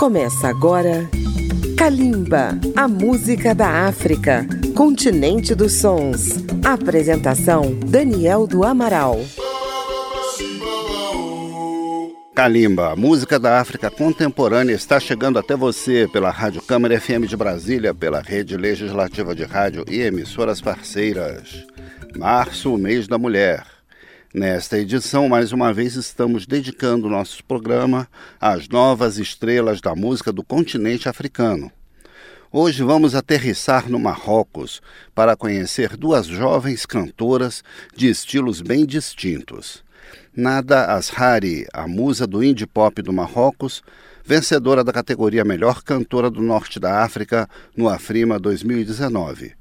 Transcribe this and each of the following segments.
Começa agora Kalimba, a música da África, continente dos sons. Apresentação Daniel do Amaral. Kalimba, música da África contemporânea está chegando até você pela Rádio Câmara FM de Brasília, pela Rede Legislativa de Rádio e emissoras parceiras. Março, mês da mulher. Nesta edição, mais uma vez, estamos dedicando nosso programa às novas estrelas da música do continente africano. Hoje vamos aterrissar no Marrocos para conhecer duas jovens cantoras de estilos bem distintos. Nada Ashari, a musa do indie pop do Marrocos, vencedora da categoria Melhor Cantora do Norte da África no Afrima 2019.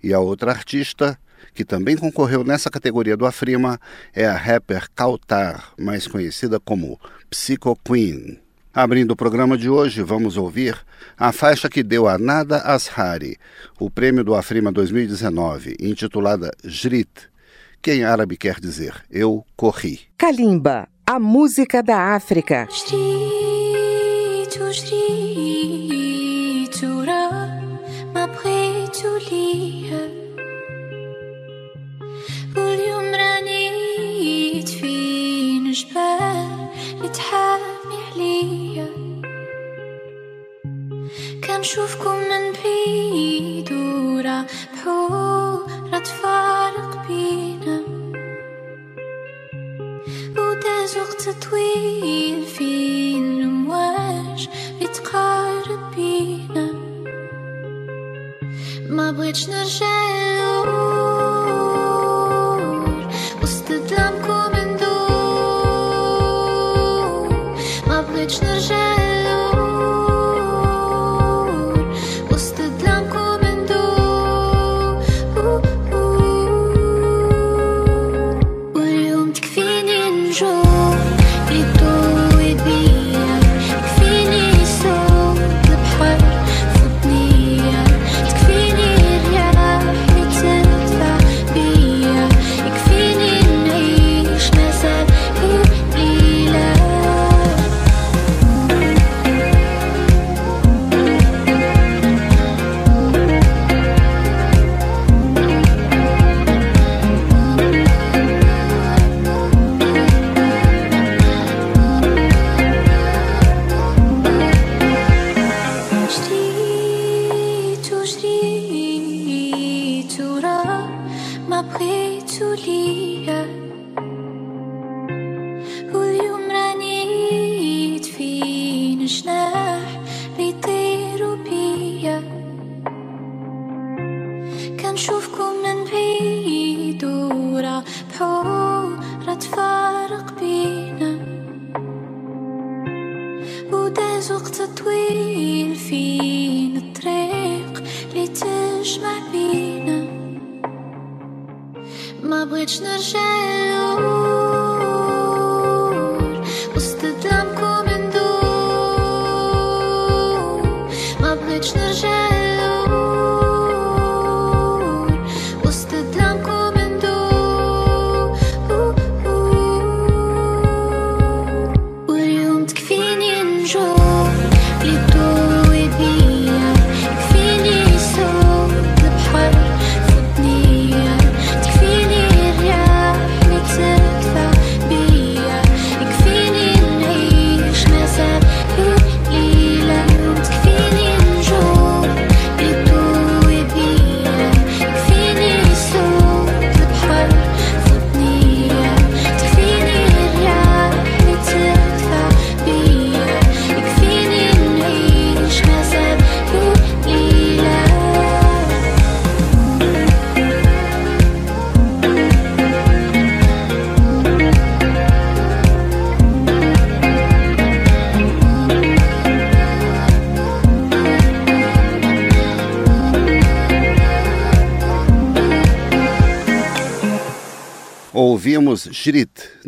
E a outra artista, que também concorreu nessa categoria do Afrima, é a rapper Kautar, mais conhecida como Psycho Queen. Abrindo o programa de hoje, vamos ouvir a faixa que deu a Nada Ashari, o prêmio do Afrima 2019, intitulada Jrit, que em árabe quer dizer Eu Corri. Kalimba, a música da África. جبال يتحامي عليا. كنشوفكم من بعيد ورا بحورة تفارق بينا وداز وقت طويل فين المواج بتقارب بينا. ما بغيتش نرجع обычно жалю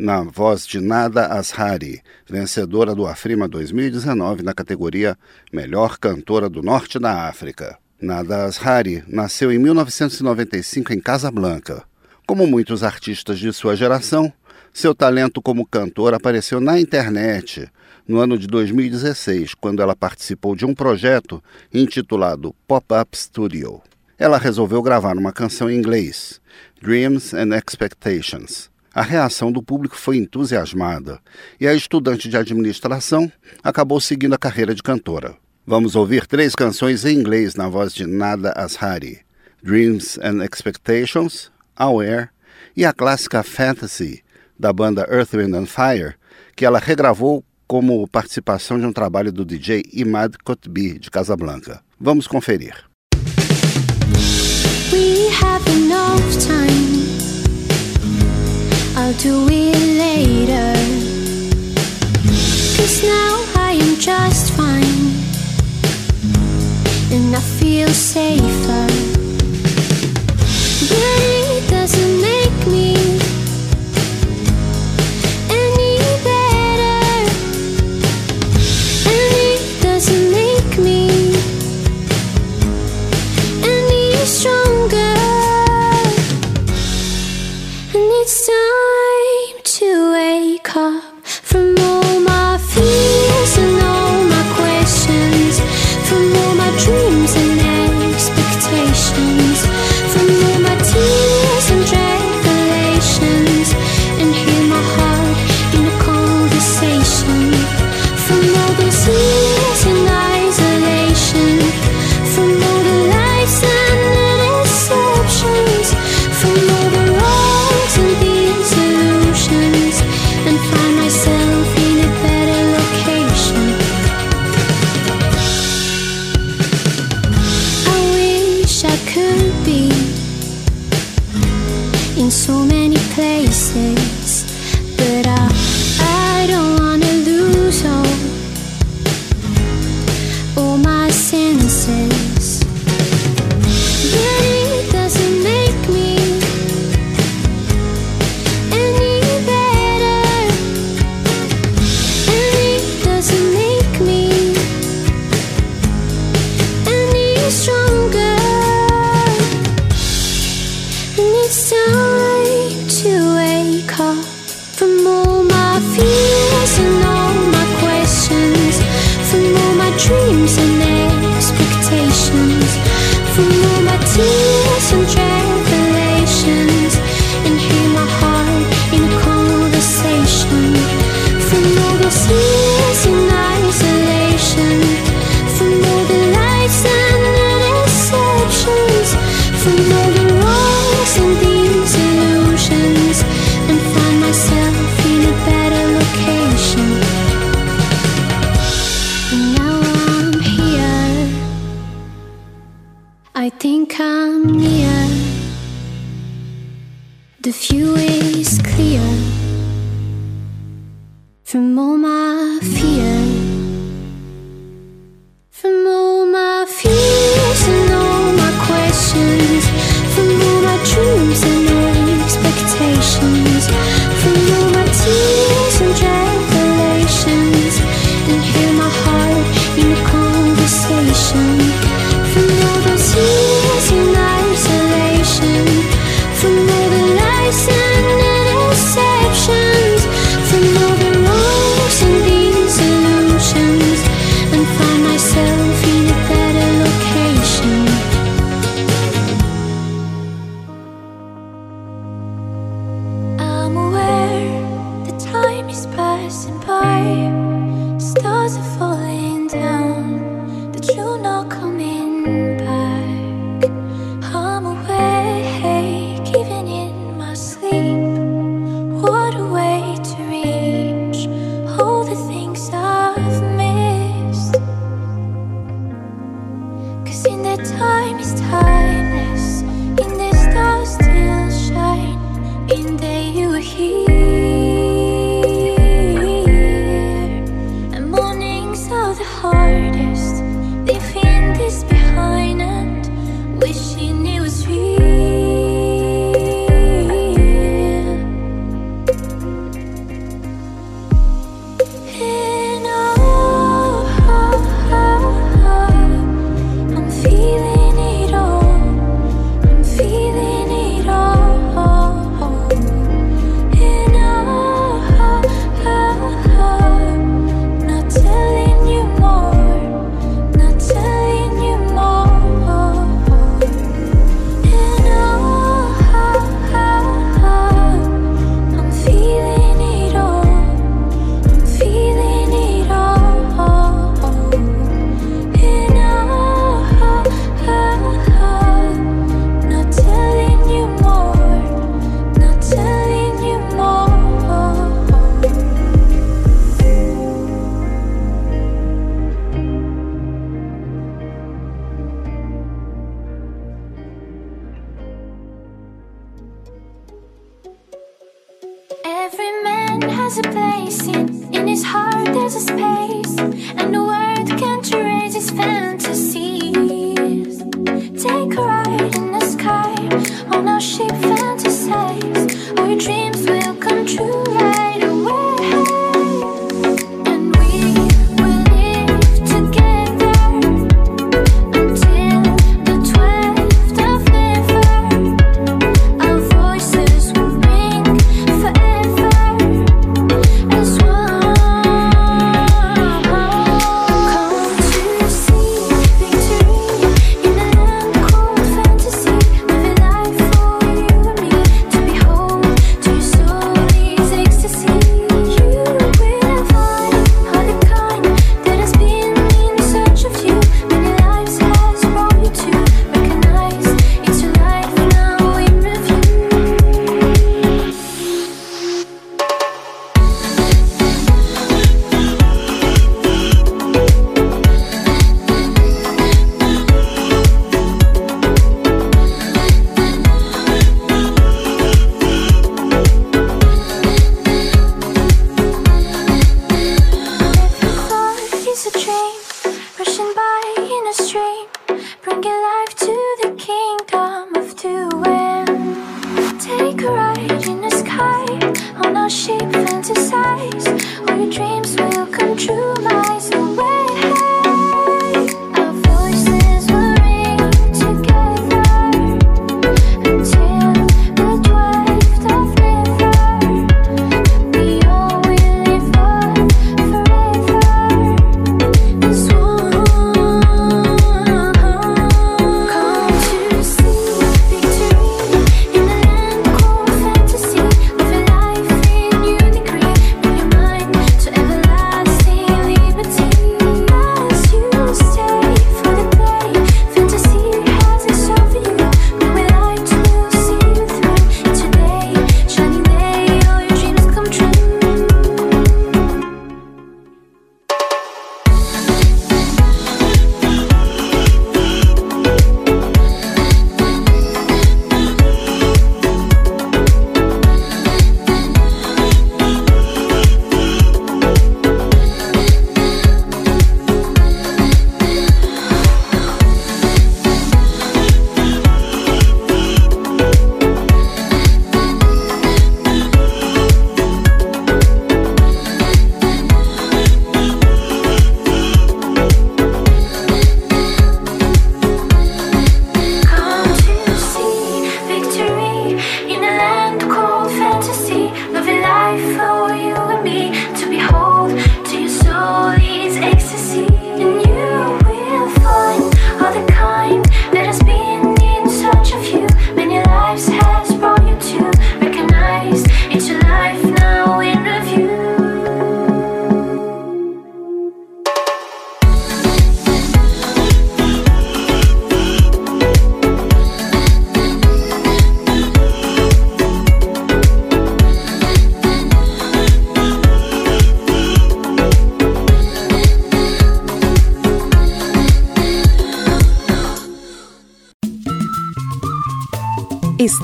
na voz de Nada Ashari, vencedora do Afrima 2019 na categoria Melhor Cantora do Norte da África. Nada Ashari nasceu em 1995 em Casablanca. Como muitos artistas de sua geração, Seu talento como cantor apareceu na internet no ano de 2016, quando ela participou de um projeto intitulado Pop-Up Studio. Ela resolveu gravar uma canção em inglês, Dreams and Expectations. A reação do público foi entusiasmada e a estudante de administração acabou seguindo a carreira de cantora. Vamos ouvir três canções em inglês na voz de Nada Ashari: Dreams and Expectations, Aware e a clássica Fantasy da banda Earth, Wind and Fire, que ela regravou como participação de um trabalho do DJ Imad Kotbi, de Casablanca. Vamos conferir. We have enough time. I'll do it later. Cause now I am just fine. And I feel safer. But it doesn't make me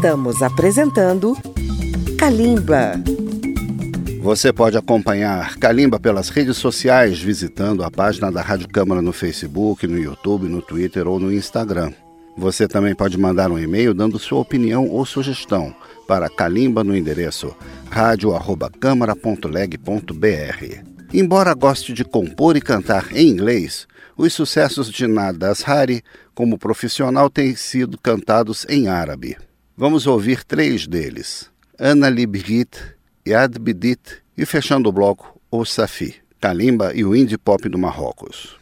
Estamos apresentando Kalimba. Você pode acompanhar Kalimba pelas redes sociais visitando a página da Rádio Câmara no Facebook, no YouTube, no Twitter ou no Instagram. Você também pode mandar um e-mail dando sua opinião ou sugestão para Kalimba no endereço radio@câmara.leg.br. Embora goste de compor e cantar em inglês, os sucessos de Nadas Hari como profissional têm sido cantados em árabe. Vamos ouvir três deles: Ana Libgit, Yad Bidit e, fechando o bloco, o Safi, Kalimba e o indie pop do Marrocos.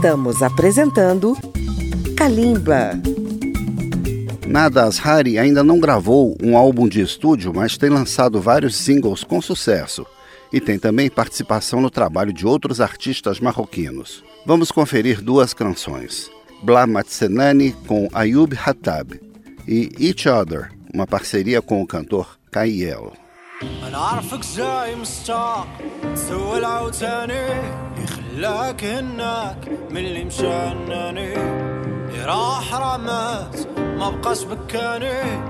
Estamos apresentando Kalimba. Nada Ashari ainda não gravou um álbum de estúdio, mas tem lançado vários singles com sucesso. E tem também participação no trabalho de outros artistas marroquinos. Vamos conferir duas canções: Bla Matsenani com Ayub Hattab e Each Other, uma parceria com o cantor Kaiel. انا عارفك جاي مشتاق تسوى العوتاني اللي خلاك هناك من اللي اللي راح رمات ما بقاش بكاني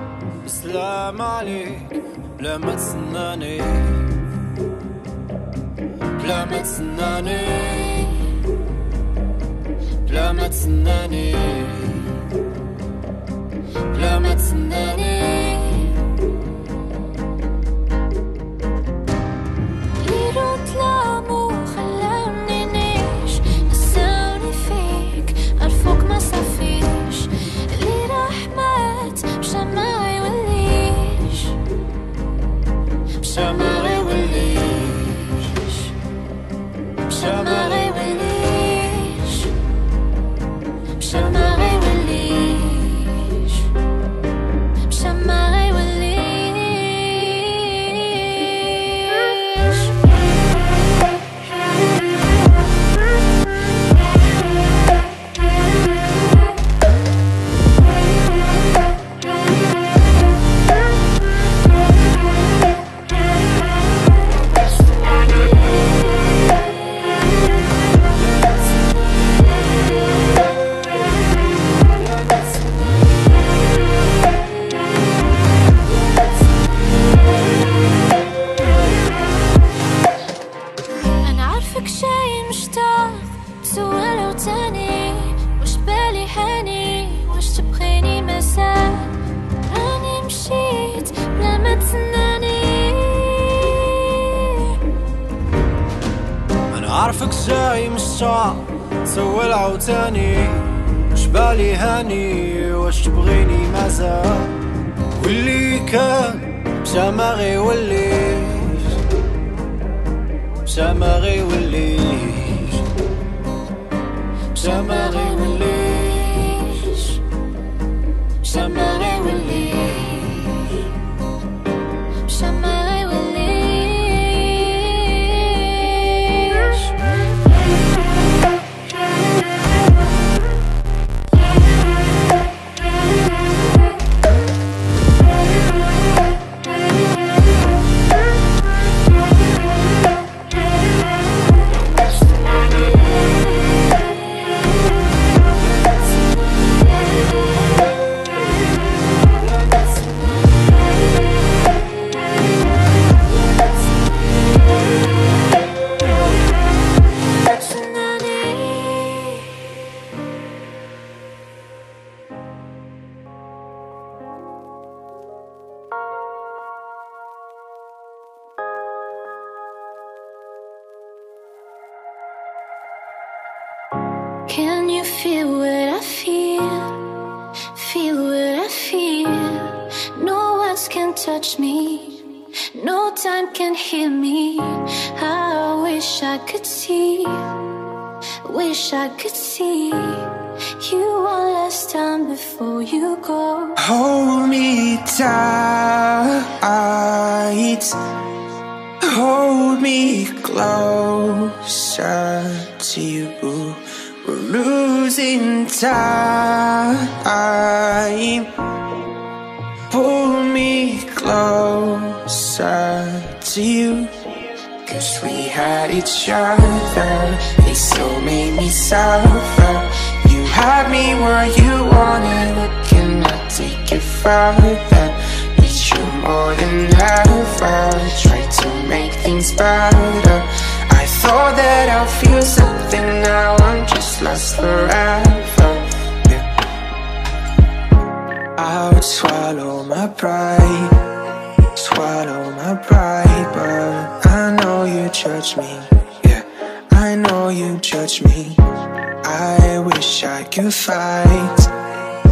بسلام عليك بلا ما تسناني بلا ما تسناني بلا ما تسناني J'aimerais can heal me. I wish I could see. Wish I could see you one last time before you go. Hold me tight. Hold me closer to you. We're losing time. Pull me closer to you. Cause we had each other. They still made me suffer. You had me where you wanted. Looking to take it further. Need you more than ever. Try to make things better. I thought that I'd feel something now. I'm just lost forever. Yeah. I would swallow my pride. Swallow judge me. Yeah, I know you judge me. I wish I could fight.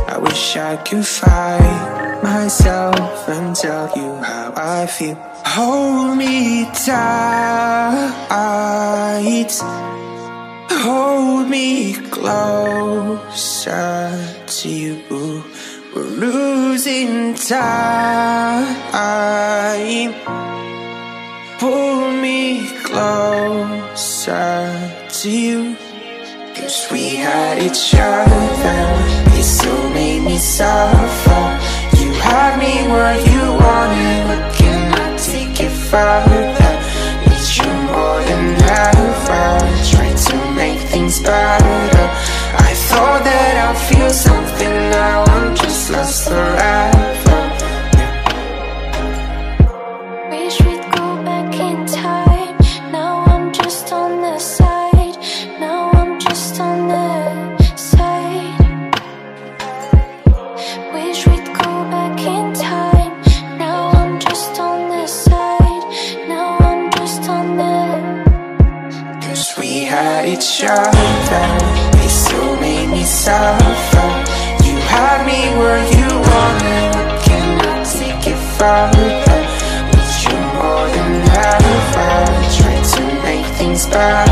I wish I could fight myself and tell you how I feel. Hold me tight. Hold me closer to you. We're losing time. Pull me closer to you. Cause we had each other. You still made me suffer. You had me where you wanted. Looking to take it further. Need you more than ever. Try to make things better. I thought that I'd feel something now. I'm just lost forever. Other. They still made me suffer. You had me where you wanted. Looking to take it further. Need you more than ever. Try to make things better.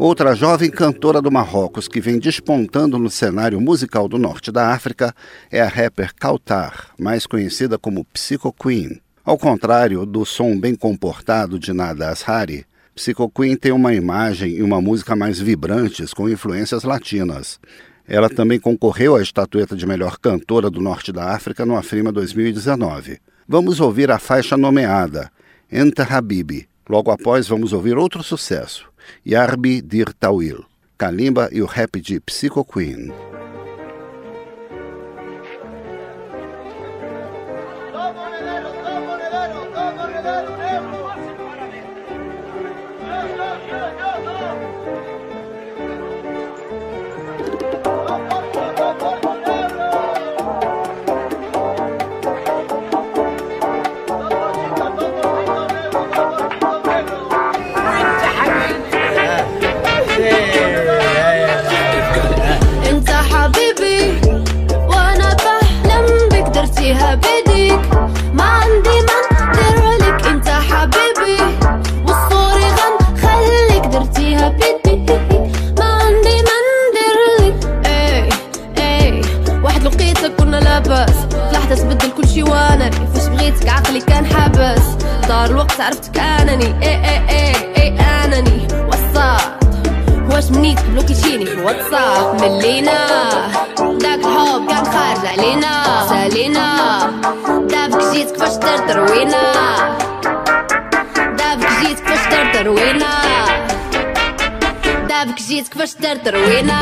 Outra jovem cantora do Marrocos que vem despontando no cenário musical do norte da África é a rapper Kautar, mais conhecida como Psycho Queen. Ao contrário do som bem comportado de Nada Ashari, Psycho Queen tem uma imagem e uma música mais vibrantes com influências latinas. Ela também concorreu à estatueta de melhor cantora do norte da África no Afrima 2019. Vamos ouvir a faixa nomeada, Enta Habibi. Logo após, vamos ouvir outro sucesso, Yarbi Dir Tawil, Kalimba e o rap de Psycho Queen. enter through.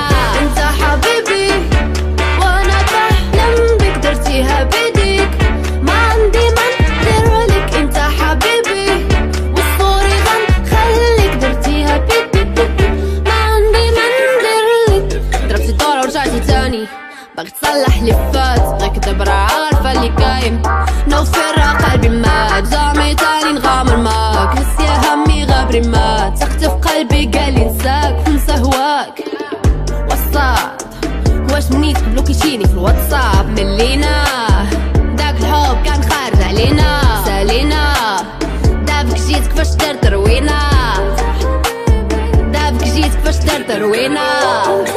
啊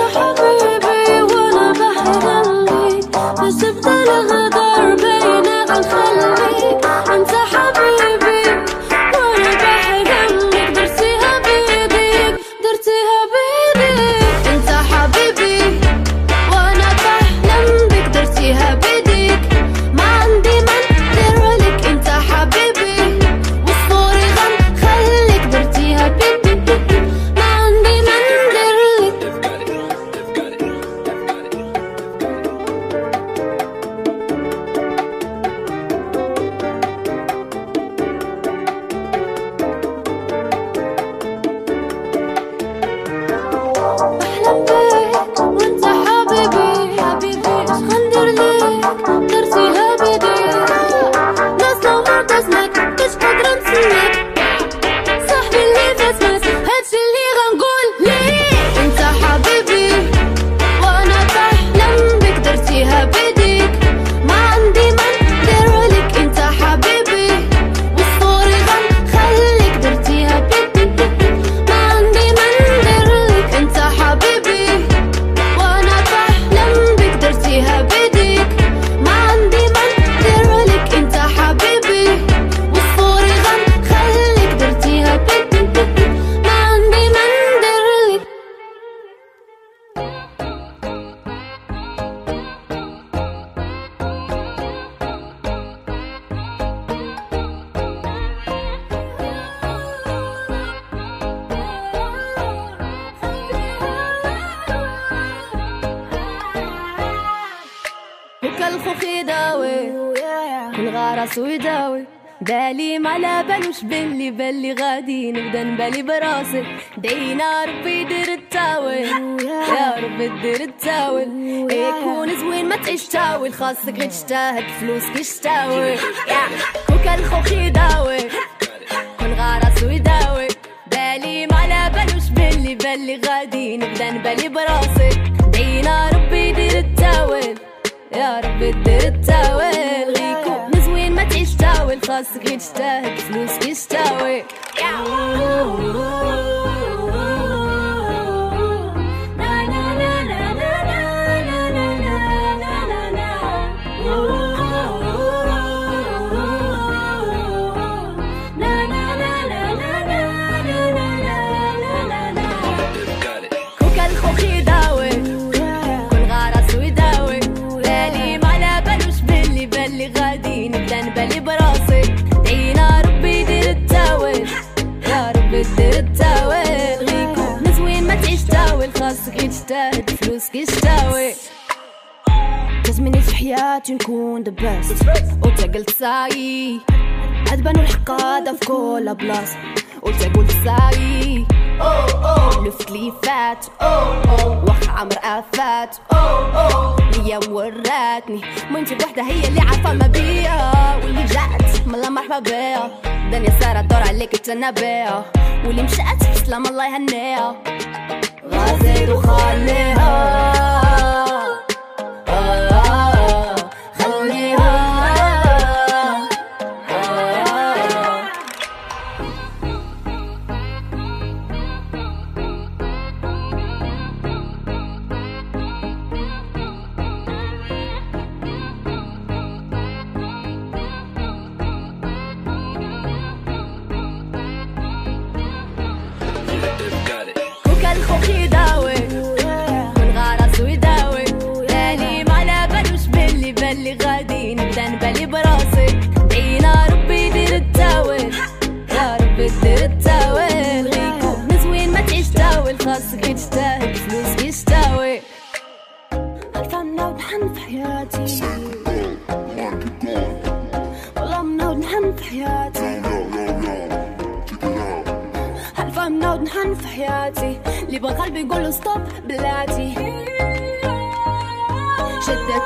الخوخ يداوي. كل غرس ويداوي بالي ما لا بلوش باللي بلي غادي نبدا نبالي براسي. دينا ربي دير التاول يا ربي دير التاول يكون زوين ما تعيش تاول خاصك غير تجتهد فلوسك يشتاوي كوكا الخوخ يداوي. كل غرس ويداوي بالي ما لا بلوش باللي بلي غادي نبدا نبالي براسي. دينا يا ربي دير التاويل. غيكون مزوين ما تعيش تاويل. خاصك غير تجتهد كيش تاويل تستاهل فلوس كيشتاوي لازمني في حياتي نكون the best. بيست وتقلت ساي. عذبان الحق هذا في كل بلاصة. وتقول ساي. لفت لي فات وقت عمر آفات. ليا وراتني ميمتي بوحدة هي اللي عارفة ما بيا واللي جات ملا مرحبا بيا. دنيا سارة دور عليك تنا واللي مشات سلام الله يهنيها. غازل وخليها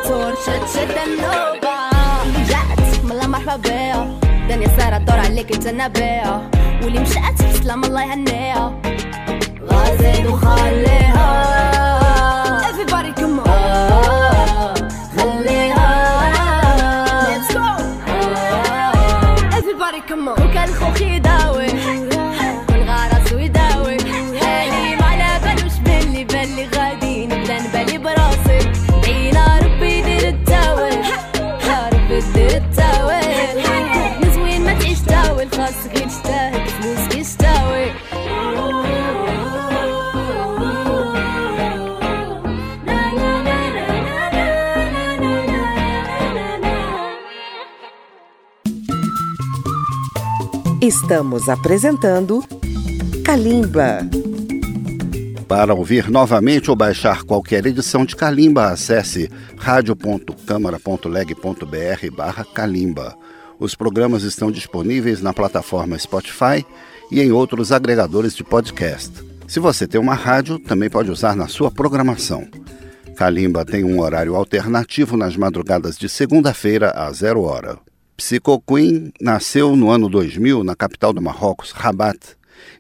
التور شد شد النوبة جات ملا مرحبا بيا دنيا سارة دور عليك انت نبيها واللي مشات تسلم الله يهنيها غازل وخليها Everybody come on. خليها Let's go. Everybody come on. وكان خوخ يداوي Estamos apresentando Kalimba. Para ouvir novamente ou baixar qualquer edição de Kalimba, acesse radio.câmara.leg.br barra Kalimba. Os programas estão disponíveis na plataforma Spotify e em outros agregadores de podcast. Se você tem uma rádio, também pode usar na sua programação. Kalimba tem um horário alternativo nas madrugadas de segunda-feira a zero hora. Psycho Queen nasceu no ano 2000 na capital do Marrocos, Rabat,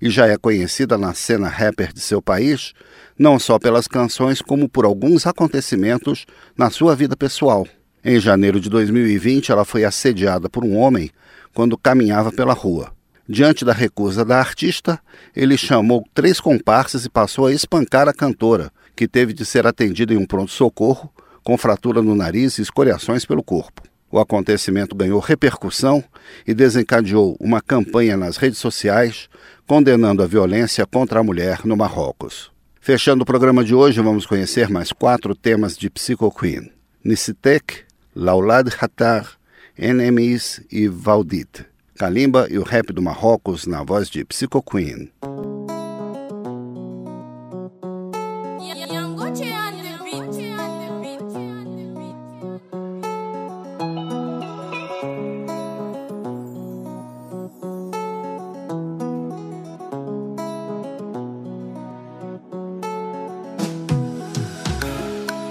e já é conhecida na cena rapper de seu país, não só pelas canções, como por alguns acontecimentos na sua vida pessoal. Em janeiro de 2020, ela foi assediada por um homem quando caminhava pela rua. Diante da recusa da artista, ele chamou três comparsas e passou a espancar a cantora, que teve de ser atendida em um pronto-socorro com fratura no nariz e escoriações pelo corpo. O acontecimento ganhou repercussão e desencadeou uma campanha nas redes sociais condenando a violência contra a mulher no Marrocos. Fechando o programa de hoje, vamos conhecer mais quatro temas de Psycho Queen: Nisitek, Laulad Hatar, Enemies e Valdit. Kalimba e o rap do Marrocos na voz de Psycho Queen.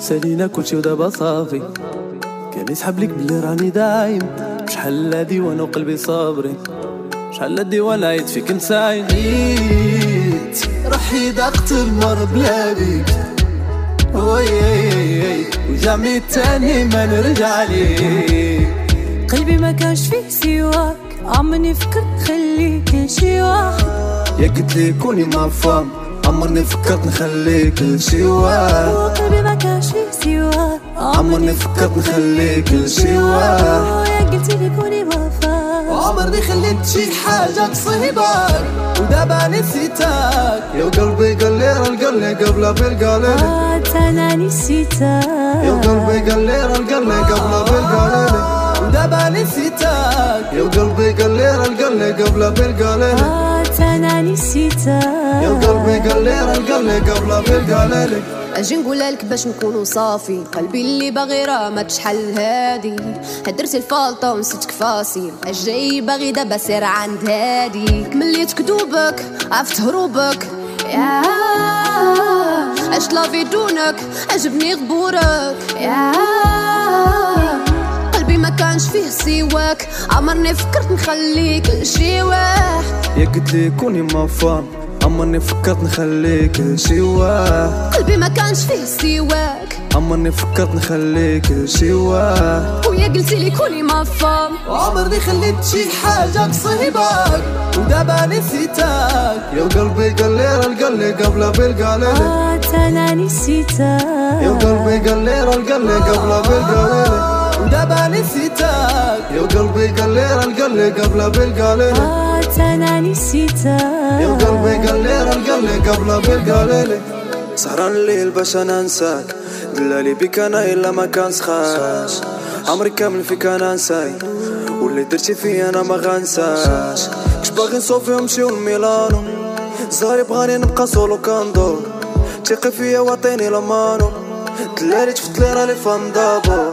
سالينا كلشي ودابا صافي كان يسحب لك بلي راني دايم. شحال هادي وأنا وقلبي صابرين شحال هادي وأنا عيد فيك نساين عيد روحي ضاقت المر بلا بيك وي وجامي تاني ما نرجع ليك. قلبي ما كانش فيه سواك. عمرني فكرت خليك شي واحد يا قلت لي كوني ما فام عمرني فكرت نخليك واحد وقلبي ما كانش سواك عمرني فكرت نخليك واحد يا قلتي لي كوني فاهم عمرني خليت شي حاجة تصيبك ودابا نسيتك. يا قلبي قال لي راه القلي قبل بالقالي آه، أنا نسيتك يا قلبي قال لي راه القلي قبل بالقالي ودابا نسيتك. يا قلبي قال لي راه القلي قبل بالقالي أنا نسيتك يا قلبي قال لي راه القلي قبل أجي نقول لك باش نكونوا صافي. قلبي اللي باغي راه ما تشحال هادي. هدرتي الفالطة ونسيت كفاصي الجاي باغي دابا سير عند هادي. مليت كدوبك عرفت هروبك. يا اش لافي دونك عجبني غبورك. يا كانش فيه سواك. عمرني فكرت نخليك لشي واحد. يا قلت لي كوني ما فام عمرني فكرت نخليك لشي واحد. قلبي ما كانش فيه سواك. عمرني فكرت نخليك لشي واحد. ويا قلتي لي كوني ما فام عمرني خليت شي حاجة تصيبك. ودابا نسيتك. يا قلبي قال لي راه القلي قبل بالقالي آه، أنا نسيتك. يا قلبي قال لي راه القلي قبل بالقالي ودابا نسيتك يا قلبي قال لي راه القلي قبل بالقالي آه، أنا نسيتك يا قلبي قال لي راه القلي قبل بالقالي سهران الليل باش أنا أنساك. دلالي بك أنا إلا ما كان سخاش عمري كامل فيك أنا نساي واللي درتي فيا أنا ما غنساش كش باغي نصوفي ونمشيو لميلانو زاري بغاني نبقى سولو كندور تيقي فيا واعطيني لمانو. دلالي تفت لي راني فان دابو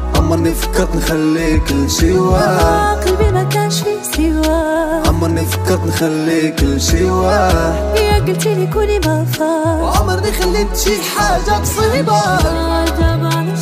عمرني فكرت نخليك لشي واحد. قلبي ما كانش فيه سوا عمرني فكرت نخليك لشي واحد. يا قلتي لي كوني ما فات وعمرني خليت شي حاجة بصيبة عجب على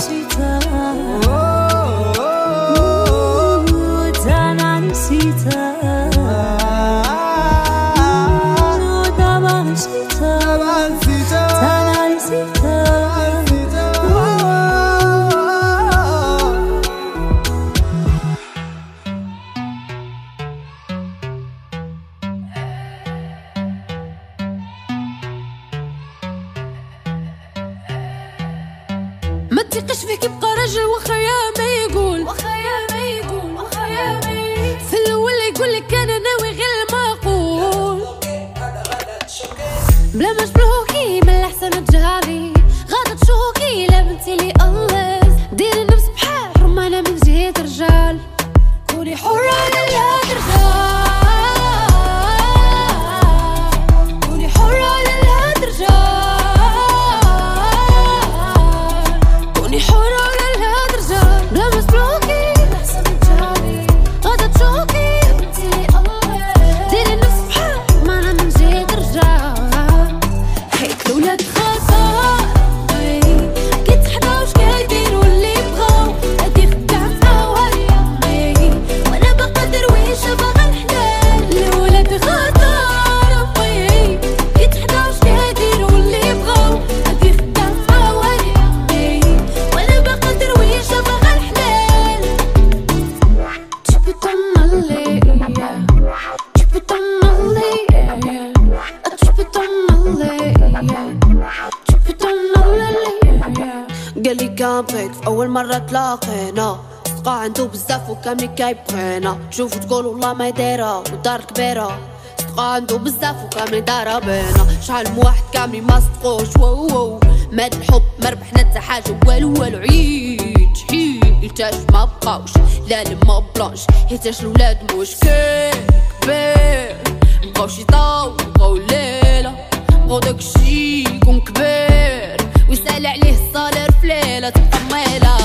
وكاميكا يبقينا تشوفو تقول والله ما دايرة ودار كبيرة صدقة عندو بزاف وكامل دارا بينا شحال من واحد كامل ما صدقوش واو واو ماد الحب ما ربحنا حتى حاجة والو والو عيد حيد ما بقاوش لا لما بلانش حيتاش الولاد موش كيك كبير مبقاوش يطاو بقاو الليلة بقاو داكشي يكون كبير ويسال عليه الصالير في ليلة تبقى ميلة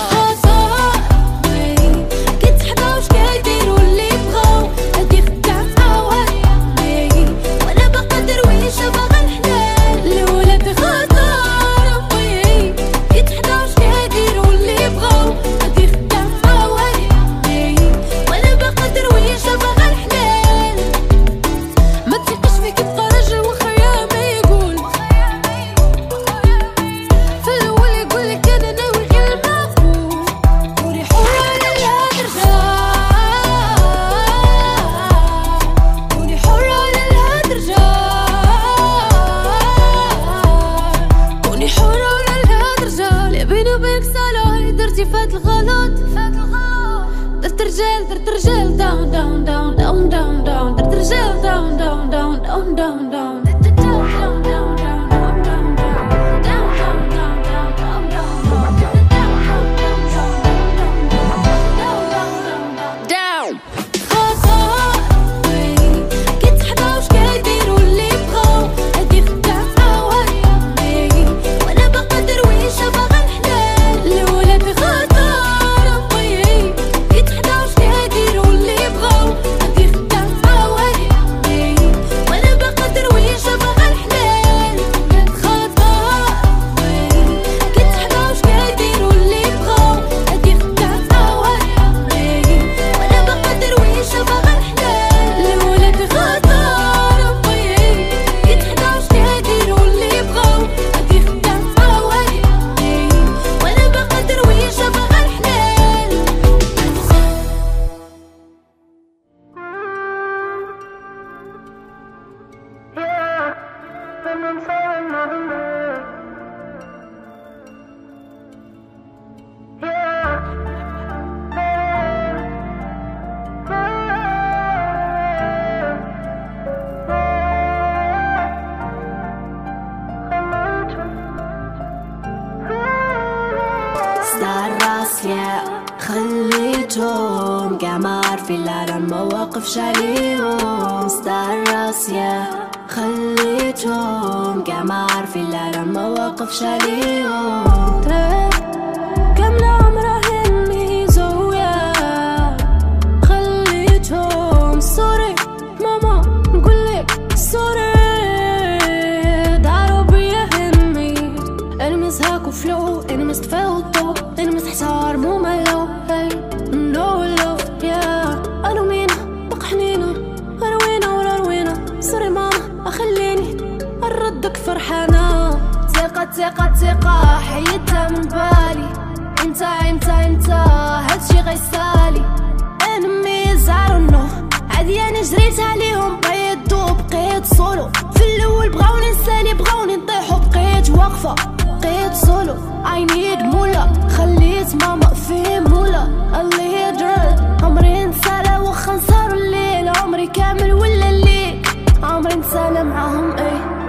ثقة ثقة حيدها من بالي. انت انت انت هادشي غيسالي انميز عرنو عادي أنا جريت عليهم بقيت دوب بقيت سولو في الأول بغاوني نسالي بغاوني نطيحو بقيت واقفة بقيت سولو I need مولا. خليت ماما في مولا. الليدر عمري نسالة وخا نسهر الليل. عمري كامل ولا الليل. عمري نسالة معاهم إيه.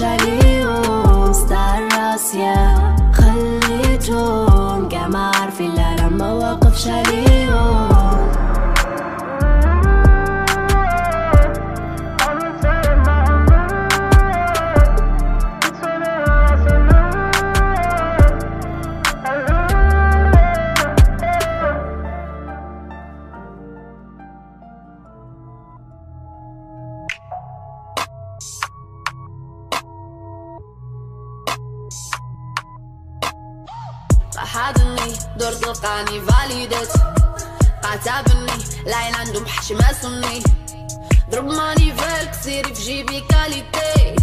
واقفش عليهم يا خليتهم كاع ما عارفين لا لا ما واقفش عليهم العين عندهم حشمة سني ضرب ماني فالك سيري في جيبي كاليتي.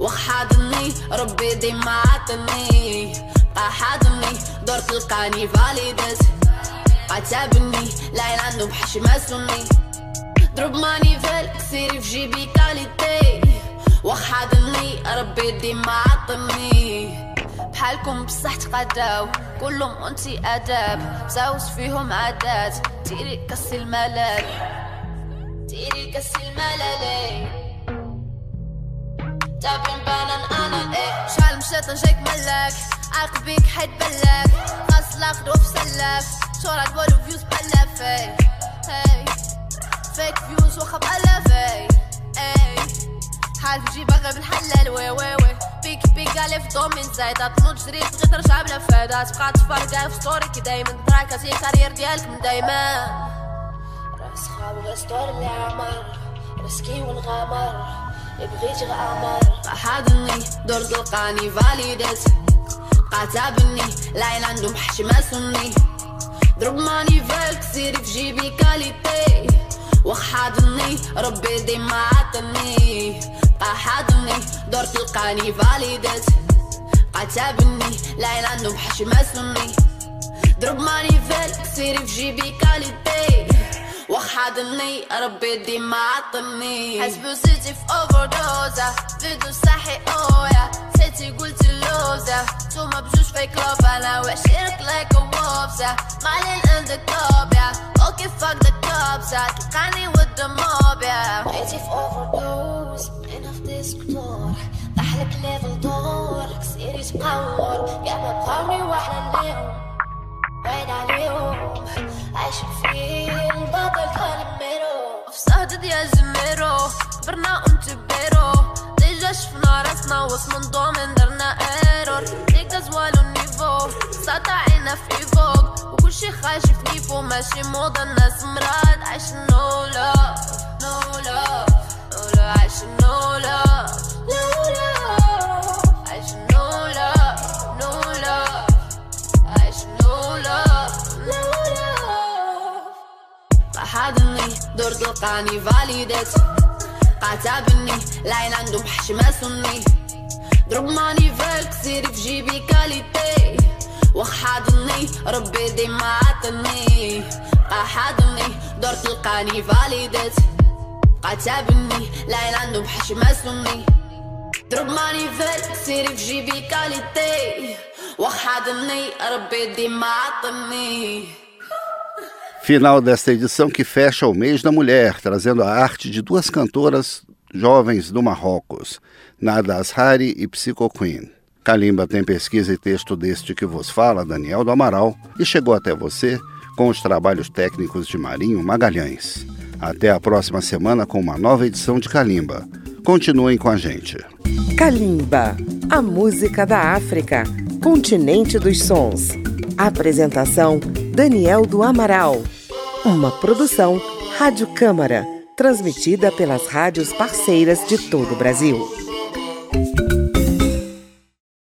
وخ حاضني ربي ديما عطني بقى حاضني دور تلقاني فاليدت. قاتبني العين عندهم حشمة سني ضرب ماني فالك سيري في جيبي كاليتي. وخ حاضني ربي ديما عطني بحالكم بصح تقداو كلهم أنتي آداب. زاوس فيهم عادات. تيري كسي الملل. تيري كسي الملل تابين بانان أنا إيه. شحال مشيت نجيك ملاك عاقبيك حيت بلاك خاص لاخدو في سلاف شهرة تولو فيوز بلاف إيه. هاي فيك فيوز واخا بألاف إيه إيه. حال في جيبك غير بالحلال وي وي وي. بيك بيك قالي في دومين زايدة تنوض جريت بغيت ترجع بلا فايدة. تبقى تفرقع في ستوري كي دايما. تراكا هي كارير ديالك من دايما. راس خاب غير اللي عمر. راسكي والغمر. يبغيت غامر. حاضني دور تلقاني فاليدات قاتبني العين عندهم حشمة سني ضرب ماني فالك سيري في جيبي كاليتي وخ حاضني ربي ديما عطني. بقى حاضني دور تلقاني فاليدات قاتبني العين عندهم حشمة سني ضرب ماني فالك سيري في جيبي كاليتي وخ حاضني ربي ديما عطني. حسبو سيتي في اوفر دوزا فيدو صحي أويا. سيتي قلت اللوزة توما بجوج في كلوب أنا وعشيرك لايك ووبزة مالين إن ذا كوب يا. أوكي فاك ذا كوبز تلقاني the mob يا. بقيتي في اوفر دوز ديسكتور ضحلك ليفل دور كسيري تقور يا ما بقاوني واحدة اليوم. بعيد عليهم عايشين في الباطل كالميرو في ديال زميرو كبرنا ونتبيرو ديجا شفنا راسنا وسط من دومين درنا ايرور ديكا زوالو النيفو ساطعينا في فوق. وكلشي خايش في نيفو ماشي موضة الناس مراد عايشين نو لاف نو لاف نو لاف حاضني دور تلقاني فاليدات قاتبني العين عندهم حشمة سني ضرب ماني فالك سيري في جيبي كاليتي وخ حاضني ربي ديما عطني بقى حاضني دور تلقاني فاليدات قاتبني العين عندهم حشمة سني ضرب ماني فالك سيري في جيبي كاليتي وخ حاضني ربي ديما عطني Final desta edição que fecha o mês da mulher, trazendo a arte de duas cantoras jovens do Marrocos, Nada Ashari e Psycho Queen. Kalimba tem pesquisa e texto deste que vos fala, Daniel do Amaral, e chegou até você com os trabalhos técnicos de Marinho Magalhães. Até a próxima semana com uma nova edição de Kalimba. Continuem com a gente. Kalimba, a música da África, continente dos sons. Apresentação: Daniel do Amaral. Uma produção Rádio Câmara, transmitida pelas rádios parceiras de todo o Brasil.